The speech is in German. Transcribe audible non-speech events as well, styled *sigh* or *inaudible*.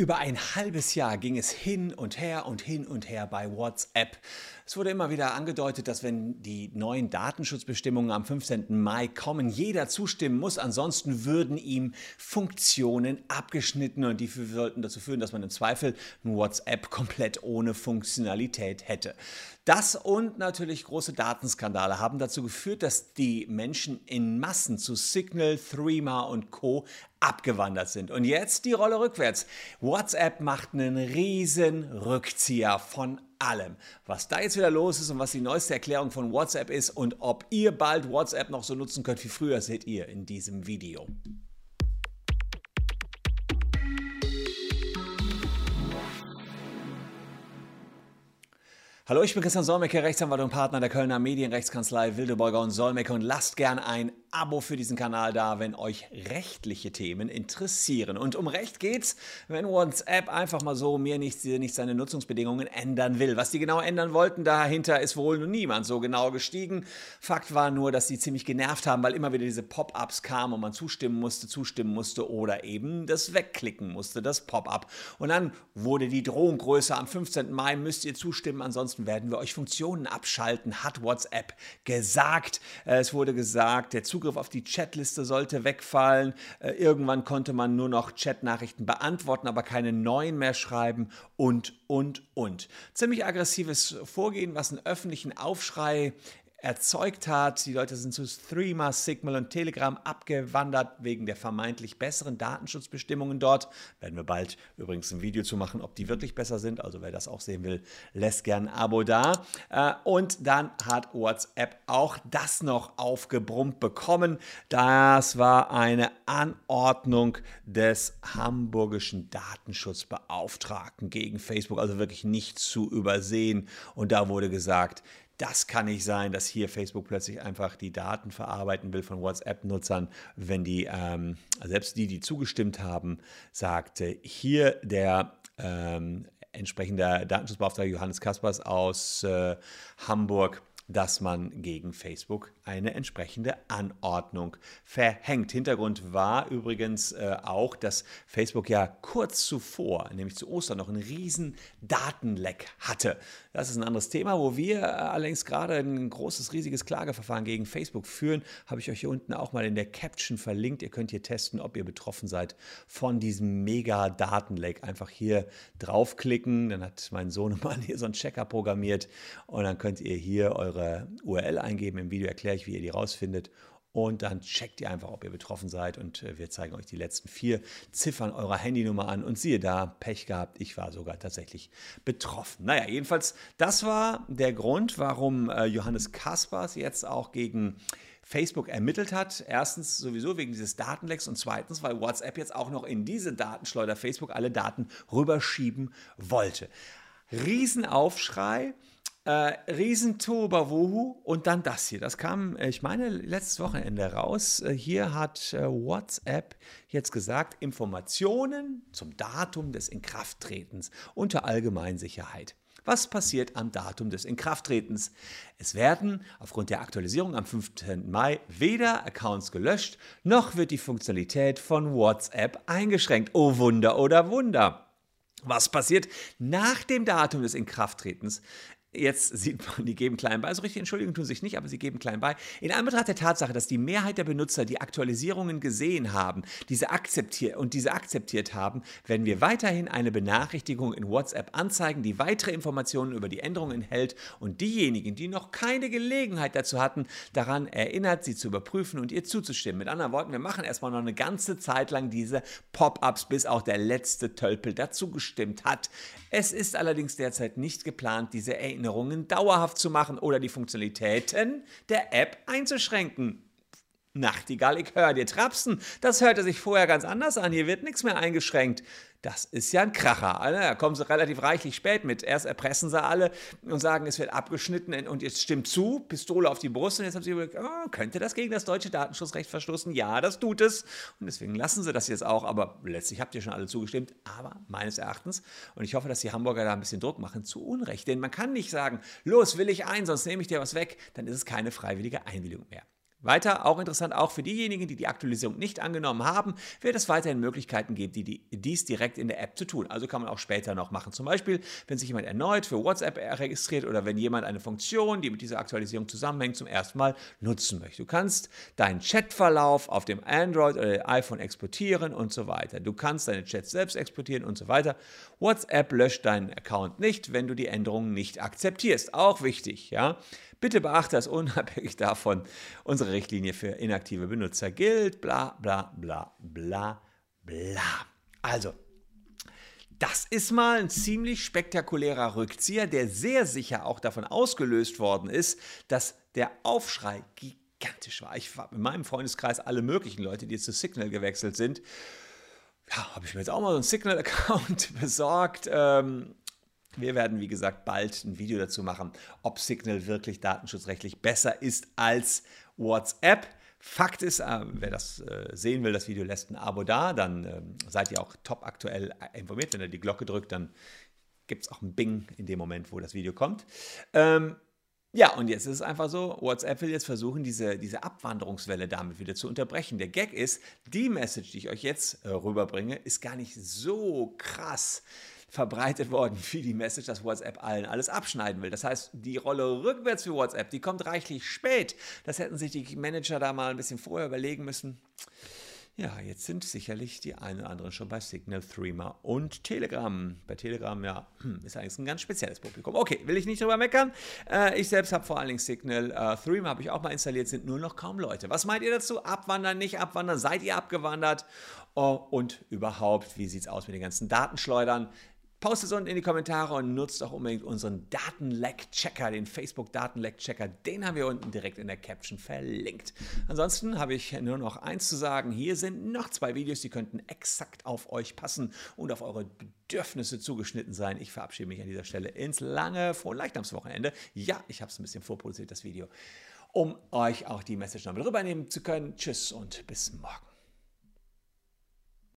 Über ein halbes Jahr ging es hin und her und hin und her bei WhatsApp. Es wurde immer wieder angedeutet, dass wenn die neuen Datenschutzbestimmungen am 15. Mai kommen, jeder zustimmen muss, ansonsten würden ihm Funktionen abgeschnitten und die sollten dazu führen, dass man im Zweifel ein WhatsApp komplett ohne Funktionalität hätte. Das und natürlich große Datenskandale haben dazu geführt, dass die Menschen in Massen zu Signal, Threema und Co abgewandert sind. Und jetzt die Rolle rückwärts. WhatsApp macht einen riesen Rückzieher von allem. Was da jetzt wieder los ist und was die neueste Erklärung von WhatsApp ist und ob ihr bald WhatsApp noch so nutzen könnt wie früher, seht ihr in diesem Video. Hallo, ich bin Christian Solmecke, Rechtsanwalt und Partner der Kölner Medienrechtskanzlei Wildeborger und Solmecke und lasst gern ein Abo für diesen Kanal da, wenn euch rechtliche Themen interessieren. Und um Recht geht's, wenn WhatsApp einfach mal so mir nicht, nicht seine Nutzungsbedingungen ändern will. Was die genau ändern wollten, dahinter ist wohl nun niemand so genau gestiegen. Fakt war nur, dass sie ziemlich genervt haben, weil immer wieder diese Pop-ups kamen und man zustimmen musste, zustimmen musste oder eben das wegklicken musste, das Pop-up. Und dann wurde die Drohung größer. Am 15. Mai müsst ihr zustimmen, ansonsten werden wir euch Funktionen abschalten, hat WhatsApp gesagt. Es wurde gesagt, der Zug Zugriff auf die Chatliste sollte wegfallen. Äh, irgendwann konnte man nur noch Chatnachrichten beantworten, aber keine neuen mehr schreiben und, und, und. Ziemlich aggressives Vorgehen, was einen öffentlichen Aufschrei erzeugt hat. Die Leute sind zu Threema, Signal und Telegram abgewandert wegen der vermeintlich besseren Datenschutzbestimmungen dort. Werden wir bald übrigens ein Video zu machen, ob die wirklich besser sind. Also wer das auch sehen will, lässt gern ein Abo da. Äh, und dann hat WhatsApp auch das noch aufgebrummt bekommen. Das war eine Anordnung des hamburgischen Datenschutzbeauftragten gegen Facebook. Also wirklich nicht zu übersehen. Und da wurde gesagt, das kann nicht sein, dass hier Facebook plötzlich einfach die Daten verarbeiten will von WhatsApp-Nutzern, wenn die, ähm, selbst die, die zugestimmt haben, sagte hier der ähm, entsprechende Datenschutzbeauftragte Johannes Kaspers aus äh, Hamburg, dass man gegen Facebook eine entsprechende Anordnung verhängt. Hintergrund war übrigens äh, auch, dass Facebook ja kurz zuvor, nämlich zu Ostern, noch einen riesen Datenleck hatte. Das ist ein anderes Thema, wo wir äh, allerdings gerade ein großes, riesiges Klageverfahren gegen Facebook führen. Habe ich euch hier unten auch mal in der Caption verlinkt. Ihr könnt hier testen, ob ihr betroffen seid von diesem mega Datenleck. Einfach hier draufklicken, dann hat mein Sohnemann *laughs* hier so einen Checker programmiert und dann könnt ihr hier eure eure URL eingeben. Im Video erkläre ich, wie ihr die rausfindet. Und dann checkt ihr einfach, ob ihr betroffen seid. Und äh, wir zeigen euch die letzten vier Ziffern eurer Handynummer an. Und siehe da, Pech gehabt. Ich war sogar tatsächlich betroffen. Naja, jedenfalls, das war der Grund, warum äh, Johannes Kaspers jetzt auch gegen Facebook ermittelt hat. Erstens sowieso wegen dieses Datenlecks und zweitens, weil WhatsApp jetzt auch noch in diese Datenschleuder Facebook alle Daten rüberschieben wollte. Riesenaufschrei. Äh, Riesentoberwohu und dann das hier. Das kam, äh, ich meine, letztes Wochenende raus. Äh, hier hat äh, WhatsApp jetzt gesagt, Informationen zum Datum des Inkrafttretens unter Allgemeinsicherheit. Was passiert am Datum des Inkrafttretens? Es werden aufgrund der Aktualisierung am 15. Mai weder Accounts gelöscht, noch wird die Funktionalität von WhatsApp eingeschränkt. Oh Wunder oder Wunder! Was passiert nach dem Datum des Inkrafttretens? Jetzt sieht man, die geben klein bei. Also richtig Entschuldigung tun sich nicht, aber sie geben klein bei. In Anbetracht der Tatsache, dass die Mehrheit der Benutzer die Aktualisierungen gesehen haben, diese akzeptiert und diese akzeptiert haben, werden wir weiterhin eine Benachrichtigung in WhatsApp anzeigen, die weitere Informationen über die Änderungen enthält und diejenigen, die noch keine Gelegenheit dazu hatten, daran erinnert, sie zu überprüfen und ihr zuzustimmen. Mit anderen Worten, wir machen erstmal noch eine ganze Zeit lang diese Pop-ups, bis auch der letzte Tölpel dazu gestimmt hat. Es ist allerdings derzeit nicht geplant, diese Erinnerungen Erinnerungen dauerhaft zu machen oder die Funktionalitäten der App einzuschränken. Nachtigall, ich höre dir trapsen. Das hörte sich vorher ganz anders an. Hier wird nichts mehr eingeschränkt. Das ist ja ein Kracher. Ne? Da kommen sie relativ reichlich spät mit. Erst erpressen sie alle und sagen, es wird abgeschnitten und jetzt stimmt zu, Pistole auf die Brust und jetzt haben sie überlegt, oh, könnte das gegen das deutsche Datenschutzrecht verstoßen? Ja, das tut es. Und deswegen lassen sie das jetzt auch. Aber letztlich habt ihr schon alle zugestimmt. Aber meines Erachtens, und ich hoffe, dass die Hamburger da ein bisschen Druck machen, zu Unrecht. Denn man kann nicht sagen, los, will ich ein, sonst nehme ich dir was weg. Dann ist es keine freiwillige Einwilligung mehr. Weiter, auch interessant, auch für diejenigen, die die Aktualisierung nicht angenommen haben, wird es weiterhin Möglichkeiten geben, die, die, dies direkt in der App zu tun. Also kann man auch später noch machen. Zum Beispiel, wenn sich jemand erneut für WhatsApp registriert oder wenn jemand eine Funktion, die mit dieser Aktualisierung zusammenhängt, zum ersten Mal nutzen möchte. Du kannst deinen Chatverlauf auf dem Android oder iPhone exportieren und so weiter. Du kannst deine Chats selbst exportieren und so weiter. WhatsApp löscht deinen Account nicht, wenn du die Änderungen nicht akzeptierst. Auch wichtig, ja. Bitte beachte, dass unabhängig davon unsere Richtlinie für inaktive Benutzer gilt. Bla, bla, bla, bla, bla. Also, das ist mal ein ziemlich spektakulärer Rückzieher, der sehr sicher auch davon ausgelöst worden ist, dass der Aufschrei gigantisch war. Ich habe in meinem Freundeskreis alle möglichen Leute, die jetzt zu Signal gewechselt sind. Ja, habe ich mir jetzt auch mal so einen Signal-Account *laughs* besorgt. Ähm, wir werden, wie gesagt, bald ein Video dazu machen, ob Signal wirklich datenschutzrechtlich besser ist als WhatsApp. Fakt ist, äh, wer das äh, sehen will, das Video lässt ein Abo da, dann äh, seid ihr auch top aktuell informiert. Wenn ihr die Glocke drückt, dann gibt es auch ein Bing in dem Moment, wo das Video kommt. Ähm, ja, und jetzt ist es einfach so, WhatsApp will jetzt versuchen, diese, diese Abwanderungswelle damit wieder zu unterbrechen. Der Gag ist, die Message, die ich euch jetzt äh, rüberbringe, ist gar nicht so krass verbreitet worden *laughs* wie die Message, dass WhatsApp allen alles abschneiden will. Das heißt, die Rolle rückwärts für WhatsApp, die kommt reichlich spät. Das hätten sich die Manager da mal ein bisschen vorher überlegen müssen. Ja, jetzt sind sicherlich die einen oder anderen schon bei Signal, Threema und Telegram. Bei Telegram, ja, *clears throat* ist eigentlich ein ganz spezielles Publikum. Okay, will ich nicht drüber meckern. Äh, ich selbst habe vor allen Dingen Signal. Äh, Threema habe ich auch mal installiert, sind nur noch kaum Leute. Was meint ihr dazu? Abwandern, nicht abwandern? Seid ihr abgewandert? Oh, und überhaupt, wie sieht es aus mit den ganzen Datenschleudern? Postet es unten in die Kommentare und nutzt auch unbedingt unseren Datenleck-Checker, den Facebook-Datenleck-Checker. Den haben wir unten direkt in der Caption verlinkt. Ansonsten habe ich nur noch eins zu sagen. Hier sind noch zwei Videos, die könnten exakt auf euch passen und auf eure Bedürfnisse zugeschnitten sein. Ich verabschiede mich an dieser Stelle ins lange Frohen-Leichnamswochenende. Ja, ich habe es ein bisschen vorproduziert, das Video, um euch auch die Message nochmal rübernehmen zu können. Tschüss und bis morgen.